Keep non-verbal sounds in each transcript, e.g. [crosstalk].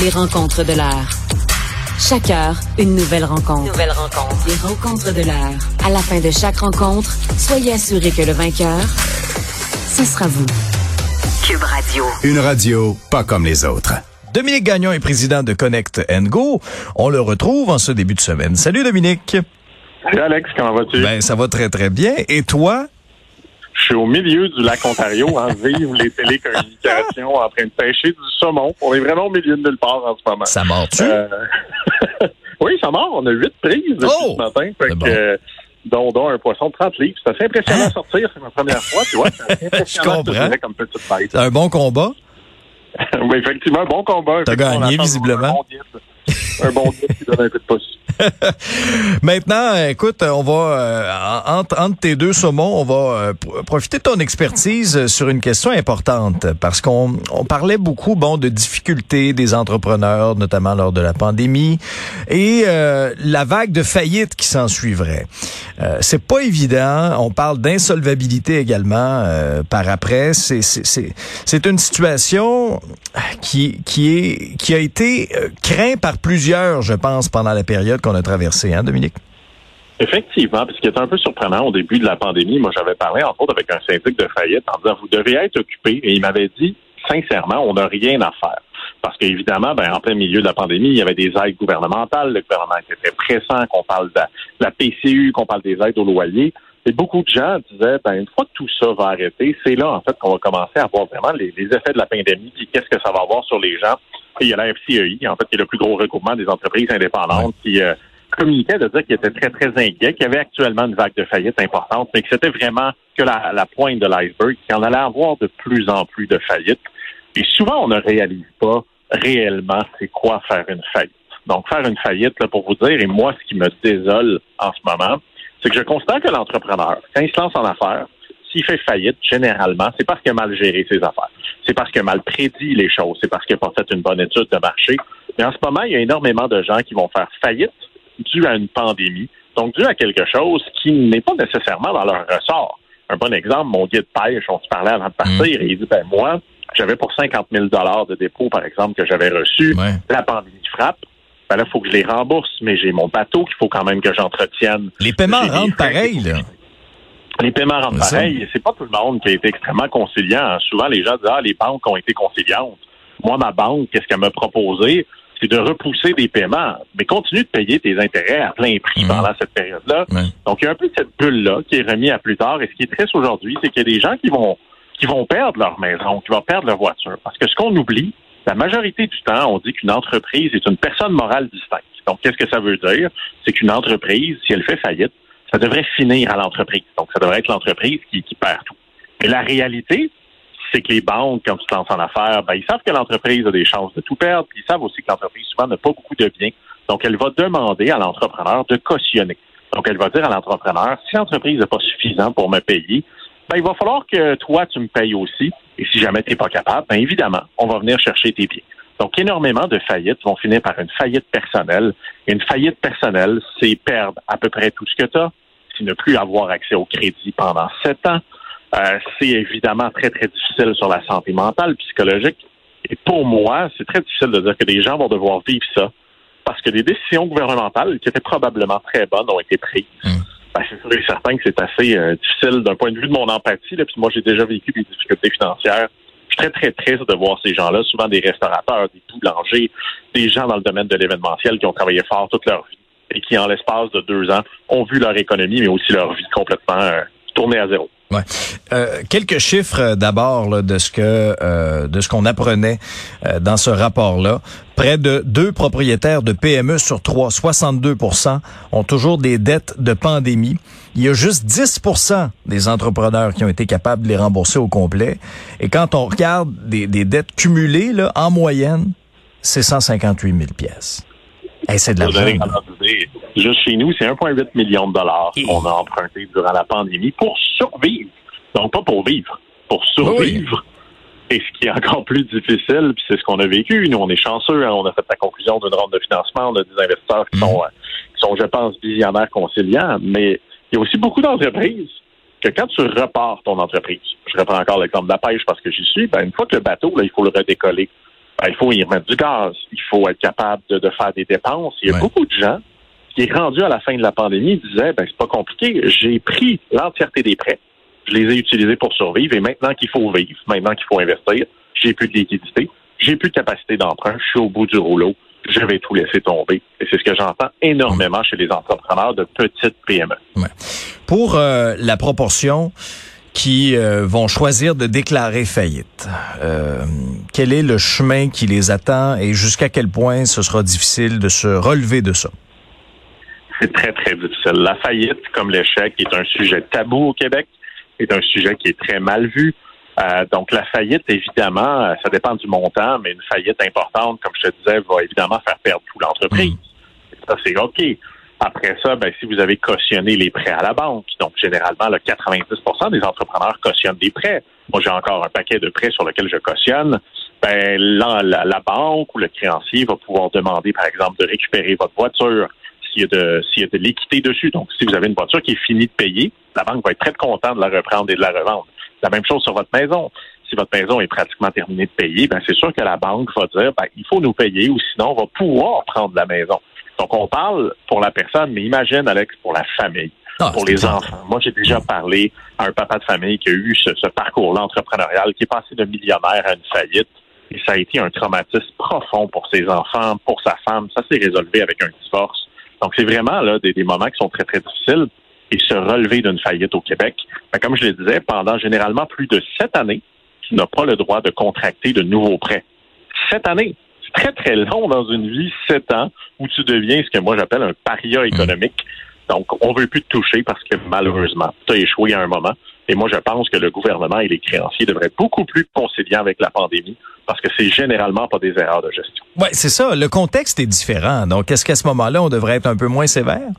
Les rencontres de l'heure. Chaque heure, une nouvelle rencontre. Nouvelle rencontre. Les rencontres de l'heure. À la fin de chaque rencontre, soyez assurés que le vainqueur, ce sera vous. Cube Radio. Une radio pas comme les autres. Dominique Gagnon est président de Connect Go. On le retrouve en ce début de semaine. Salut Dominique. Salut Alex, comment vas-tu? Ben, ça va très très bien. Et toi? Je suis au milieu du lac Ontario, en [laughs] vive les télécommunications, en train de pêcher du saumon. On est vraiment au milieu de nulle part en ce moment. Ça mord-tu? Euh, [laughs] oui, ça mord. On a huit prises depuis Oh! ce matin. Fait C'est que, bon. dont, dont un poisson de 30 livres. C'est assez impressionnant Hein? à sortir. C'est ma première fois, tu vois. [laughs] C'est impressionnant, Je comprends. comme petite bête. Un bon combat? oui, effectivement, un bon combat. T'as gagné, visiblement. Un bon guide. Qui donne un peu de pouce. [laughs] Maintenant, écoute, on va euh, entre, entre tes deux saumons, on va euh, pr- profiter de ton expertise sur une question importante parce qu'on on parlait beaucoup, bon, de difficultés des entrepreneurs, notamment lors de la pandémie, et euh, la vague de faillite qui s'en suivrait. Euh, c'est pas évident. On parle d'insolvabilité également euh, par après. C'est c'est une situation qui qui est qui a été euh, craint par plusieurs, je pense, pendant la période qu'on a traversée, hein, Dominique? Effectivement, parce qui est un peu surprenant au début de la pandémie, moi j'avais parlé entre autres avec un syndic de faillite en disant vous devez être occupé et il m'avait dit sincèrement on n'a rien à faire. Parce qu'évidemment, ben, en plein milieu de la pandémie, il y avait des aides gouvernementales, le gouvernement était pressant, qu'on parle de la, de la PCU, qu'on parle des aides au loyer. Et beaucoup de gens disaient, ben, une fois que tout ça va arrêter, c'est là, en fait, qu'on va commencer à voir vraiment les, les effets de la pandémie, puis qu'est-ce que ça va avoir sur les gens. Il y a la FCEI, en fait, qui est le plus gros regroupement des entreprises indépendantes, qui euh, communiquait de dire qu'il était très, très inquiet, qu'il y avait actuellement une vague de faillite importante, mais que c'était vraiment que la, la pointe de l'iceberg, qu'il en allait avoir de plus en plus de faillites. Et souvent, on ne réalise pas réellement c'est quoi faire une faillite. Donc, faire une faillite, là, pour vous dire, et moi, ce qui me désole en ce moment, c'est que je constate que l'entrepreneur, quand il se lance en affaires, s'il fait faillite, généralement, c'est parce qu'il a mal géré ses affaires. C'est parce qu'il a mal prédit les choses. C'est parce qu'il n'a pas fait une bonne étude de marché. Mais en ce moment, il y a énormément de gens qui vont faire faillite dû à une pandémie, donc dû à quelque chose qui n'est pas nécessairement dans leur ressort. Un bon exemple, mon guide pêche, on se parlait avant de partir, et il dit, ben moi, j'avais pour 50 000 de dépôt, par exemple, que j'avais reçu. Ouais. La pandémie frappe. Ben là, il faut que je les rembourse, mais j'ai mon bateau qu'il faut quand même que j'entretienne. Les paiements rentrent pareil, là. Les paiements rentrent pareil. C'est pas tout le monde qui a été extrêmement conciliant. Souvent, les gens disent, ah, les banques ont été conciliantes. Moi, ma banque, qu'est-ce qu'elle m'a proposé? C'est de repousser des paiements, mais continue de payer tes intérêts à plein prix Mhm. pendant cette période-là. Donc, il y a un peu cette bulle-là qui est remise à plus tard. Et ce qui est triste aujourd'hui, c'est qu'il y a des gens qui vont qui vont perdre leur maison, qui vont perdre leur voiture. Parce que ce qu'on oublie, la majorité du temps, on dit qu'une entreprise est une personne morale distincte. Donc, qu'est-ce que ça veut dire? C'est qu'une entreprise, si elle fait faillite, ça devrait finir à l'entreprise. Donc, ça devrait être l'entreprise qui, qui perd tout. Mais la réalité, c'est que les banques, quand tu te lances en affaires, ben, ils savent que l'entreprise a des chances de tout perdre, puis ils savent aussi que l'entreprise, souvent, n'a pas beaucoup de biens. Donc, elle va demander à l'entrepreneur de cautionner. Donc, elle va dire à l'entrepreneur, si l'entreprise n'est pas suffisant pour me payer, ben, il va falloir que toi, tu me payes aussi. Et si jamais tu n'es pas capable, ben, évidemment, on va venir chercher tes biens. Donc, énormément de faillites vont finir par une faillite personnelle. Et une faillite personnelle, c'est perdre à peu près tout ce que tu as, ne plus avoir accès au crédit pendant sept ans. Euh, c'est évidemment très, très difficile sur la santé mentale, psychologique. Et pour moi, c'est très difficile de dire que des gens vont devoir vivre ça parce que des décisions gouvernementales qui étaient probablement très bonnes ont été prises. Mm. Ben, c'est sûr et certain que c'est assez euh, difficile d'un point de vue de mon empathie. Là, puis moi, j'ai déjà vécu des difficultés financières. Je suis très, très triste de voir ces gens-là, souvent des restaurateurs, des boulangers, des gens dans le domaine de l'événementiel qui ont travaillé fort toute leur vie et qui, en l'espace de deux ans, ont vu leur économie, mais aussi leur vie complètement euh, tourner à zéro. Ouais. Euh, quelques chiffres euh, d'abord de ce que euh, de ce qu'on apprenait euh, dans ce rapport-là. Près de deux propriétaires de PME sur trois, 62% ont toujours des dettes de pandémie. Il y a juste 10% des entrepreneurs qui ont été capables de les rembourser au complet. Et quand on regarde des, des dettes cumulées, là, en moyenne, c'est 158 000 pièces. Hey, c'est de l'argent. Juste chez nous, c'est 1,8 million de dollars Et- qu'on a emprunté durant la pandémie pour survivre. Donc, pas pour vivre, pour survivre. Et ce qui est encore plus difficile, puis c'est ce qu'on a vécu, nous, on est chanceux, hein, on a fait la conclusion d'une ronde de financement, on a des investisseurs qui, Mhm. sont, euh, qui sont, je pense, visionnaires conciliants, mais il y a aussi beaucoup d'entreprises que quand tu repars ton entreprise, je reprends encore l'exemple de la pêche parce que j'y suis, ben, une fois que le bateau, là, il faut le redécoller. Ben, il faut y remettre du gaz. Il faut être capable de, de faire des dépenses. Il y a Ouais. beaucoup de gens qui est rendu à la fin de la pandémie disaient, ben, c'est pas compliqué. J'ai pris l'entièreté des prêts. Je les ai utilisés pour survivre et maintenant qu'il faut vivre, maintenant qu'il faut investir, j'ai plus de liquidité, j'ai plus de capacité d'emprunt, je suis au bout du rouleau, je vais tout laisser tomber. Et c'est ce que j'entends énormément chez les entrepreneurs de petites PME. Pour euh, la proportion qui euh, vont choisir de déclarer faillite, euh, quel est le chemin qui les attend et jusqu'à quel point ce sera difficile de se relever de ça? C'est très, très difficile. La faillite, comme l'échec, est un sujet tabou au Québec, est un sujet qui est très mal vu. Euh, donc, la faillite, évidemment, ça dépend du montant, mais une faillite importante, comme je te disais, va évidemment faire perdre toute l'entreprise. Ça, c'est OK. Après ça, ben, si vous avez cautionné les prêts à la banque, donc généralement, le 90% des entrepreneurs cautionnent des prêts. Moi, j'ai encore un paquet de prêts sur lesquels je cautionne. Ben, la, la, la banque ou le créancier va pouvoir demander, par exemple, de récupérer votre voiture s'il y a de, s'il y a de l'équité dessus. Donc, si vous avez une voiture qui est finie de payer, la banque va être très contente de la reprendre et de la revendre. La même chose sur votre maison. Si votre maison est pratiquement terminée de payer, ben c'est sûr que la banque va dire ben, il faut nous payer ou sinon on va pouvoir prendre la maison. Donc on parle pour la personne, mais imagine Alex pour la famille, Ah, pour les enfants. Moi j'ai déjà parlé à un papa de famille qui a eu ce, ce parcours-là entrepreneurial, qui est passé de millionnaire à une faillite. Et ça a été un traumatisme profond pour ses enfants, pour sa femme. Ça s'est résolu avec un divorce. Donc c'est vraiment là des, des moments qui sont très très difficiles et se relever d'une faillite au Québec. Ben, comme je le disais, pendant généralement plus de sept années, tu n'as pas le droit de contracter de nouveaux prêts. Sept années. C'est très, très long dans une vie, sept ans, où tu deviens ce que moi j'appelle un paria économique. Donc, on veut plus te toucher parce que malheureusement, tu as échoué à un moment. Et moi, je pense que le gouvernement et les créanciers devraient être beaucoup plus conciliants avec la pandémie parce que c'est généralement pas des erreurs de gestion. Ouais, c'est ça. Le contexte est différent. Donc, est-ce qu'à ce moment-là, on devrait être un peu moins sévère?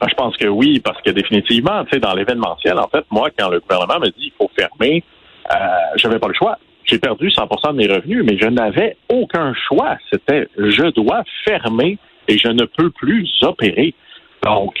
Ben, Je pense que oui, parce que définitivement, tu sais, dans l'événementiel, en fait, moi, quand le gouvernement me dit qu'il faut fermer, euh, j'avais pas le choix. J'ai perdu 100% de mes revenus, mais je n'avais aucun choix. C'était je dois fermer et je ne peux plus opérer. Donc,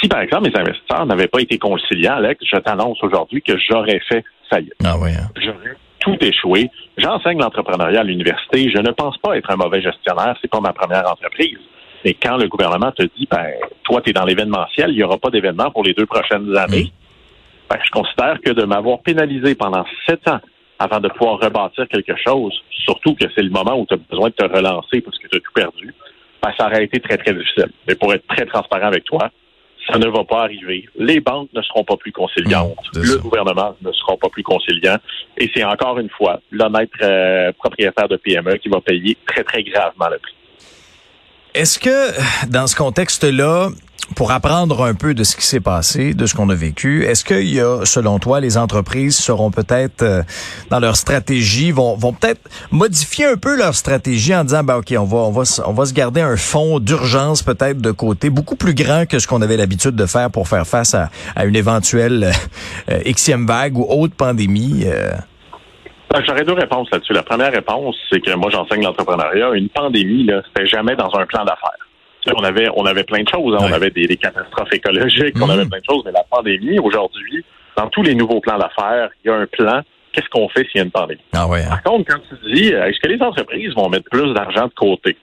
si par exemple mes investisseurs n'avaient pas été conciliants, Alex, je t'annonce aujourd'hui que j'aurais fait faillite. Ah oui. hein. J'aurais tout échoué. J'enseigne l'entrepreneuriat à l'université. Je ne pense pas être un mauvais gestionnaire. C'est pas ma première entreprise. Mais quand le gouvernement te dit, ben, toi, tu es dans l'événementiel, il n'y aura pas d'événement pour les deux prochaines années, ben, je considère que de m'avoir pénalisé pendant sept ans avant de pouvoir rebâtir quelque chose, surtout que c'est le moment où tu as besoin de te relancer parce que tu as tout perdu, ben, ça aurait été très, très difficile. Mais pour être très transparent avec toi, ça ne va pas arriver. Les banques ne seront pas plus conciliantes. C'est le gouvernement ne sera pas plus conciliant. Et c'est encore une fois l'honnête euh, propriétaire de PME qui va payer très, très gravement le prix. Est-ce que dans ce contexte-là, pour apprendre un peu de ce qui s'est passé, de ce qu'on a vécu, est-ce qu'il y a, selon toi, les entreprises seront peut-être euh, dans leur stratégie, vont, vont peut-être modifier un peu leur stratégie en disant, ben ok, on va, on va, on va se garder un fonds d'urgence peut-être de côté, beaucoup plus grand que ce qu'on avait l'habitude de faire pour faire face à, à une éventuelle euh, Xème vague ou autre pandémie. euh? Ben, J'aurais deux réponses là-dessus. La première réponse, c'est que moi, j'enseigne l'entrepreneuriat. Une pandémie, là, c'était jamais dans un plan d'affaires. Tu sais, On avait, on avait plein de choses. hein. Ouais. On avait des, des catastrophes écologiques, on Mhm. avait plein de choses. Mais la pandémie, aujourd'hui, dans tous les nouveaux plans d'affaires, il y a un plan. Qu'est-ce qu'on fait s'il y a une pandémie? Ah ouais. hein. Par contre, quand tu dis, euh, est-ce que les entreprises vont mettre plus d'argent de côté?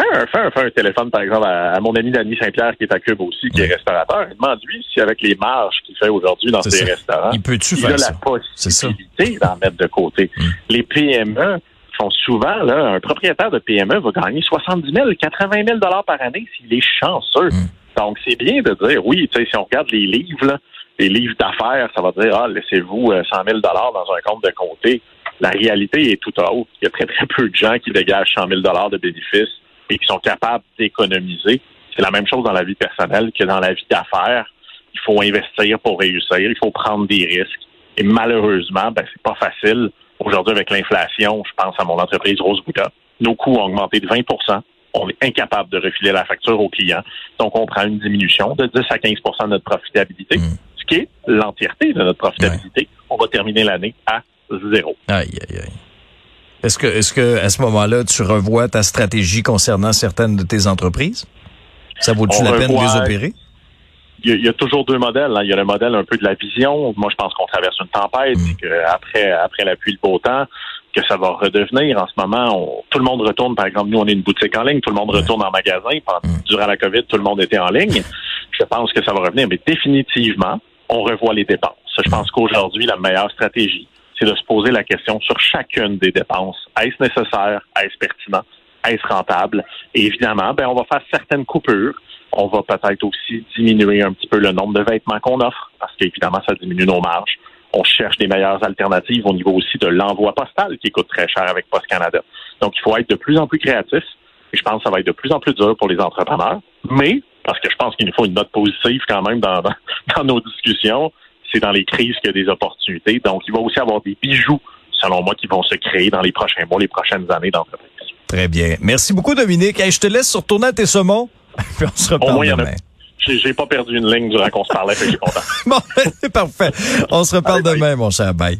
Fais un, fais un, fais un téléphone, par exemple, à, à mon ami Danny Saint-Pierre, qui est à Cube aussi, qui est restaurateur. Demande-lui si, avec les marges qu'il fait aujourd'hui dans ses ça. restaurants, Il peut-tu il a faire la ça? Possibilité d'en mettre de côté. [laughs] Mm. Les PME font souvent, là, un propriétaire de PME va gagner 70 000, 80 000 dollars par année s'il est chanceux. Mm. Donc, c'est bien de dire, oui, tu sais, si on regarde les livres, là, les livres d'affaires, ça va dire, ah, laissez-vous euh, 100 000 dollars dans un compte de côté. La réalité est tout autre. Il y a très, très peu de gens qui dégagent 100 000 dollars de bénéfices et qui sont capables d'économiser. C'est la même chose dans la vie personnelle que dans la vie d'affaires. Il faut investir pour réussir. Il faut prendre des risques. Et malheureusement, ben, c'est pas facile. Aujourd'hui, avec l'inflation, je pense à mon entreprise Rose nos coûts ont augmenté de 20 On est incapable de refiler la facture aux clients. Donc, on prend une diminution de 10 à 15 de notre profitabilité, Mm. ce qui est l'entièreté de notre profitabilité. On va terminer l'année à zéro. Aïe, aïe, aïe. Est-ce que, est-ce que, à ce moment-là, tu revois ta stratégie concernant certaines de tes entreprises? Ça vaut-tu la peine de les opérer? il y, a, il y a toujours deux modèles. hein. Il y a le modèle un peu de la vision. Moi, je pense qu'on traverse une tempête Mm. et qu'après après la pluie, le beau temps, que ça va redevenir. En ce moment, tout le monde retourne, par exemple, nous, on est une boutique en ligne, tout le monde retourne en magasin. Mm. Durant la COVID, tout le monde était en ligne. Je pense que ça va revenir, mais définitivement, on revoit les dépenses. Je pense qu'aujourd'hui, la meilleure stratégie, c'est de se poser la question sur chacune des dépenses. Est-ce nécessaire? Est-ce pertinent? Est-ce rentable? Et évidemment, ben, on va faire certaines coupures. On va peut-être aussi diminuer un petit peu le nombre de vêtements qu'on offre, parce qu'évidemment, ça diminue nos marges. On cherche des meilleures alternatives au niveau aussi de l'envoi postal, qui coûte très cher avec Post Canada. Donc, il faut être de plus en plus créatif. Et je pense que ça va être de plus en plus dur pour les entrepreneurs. Mais, parce que je pense qu'il nous faut une note positive quand même dans, [laughs] dans nos discussions, c'est dans les crises qu'il y a des opportunités. Donc, il va aussi avoir des bijoux, selon moi, qui vont se créer dans les prochains mois, les prochaines années d'entreprise. Très bien. Merci beaucoup, Dominique. je te laisse retourner à tes saumons. [laughs] Puis on se reparle demain. J'ai pas perdu une ligne durant qu'on se parlait, fait que content. [laughs] bon, [laughs] c'est parfait. On se reparle demain, mon cher. Bye.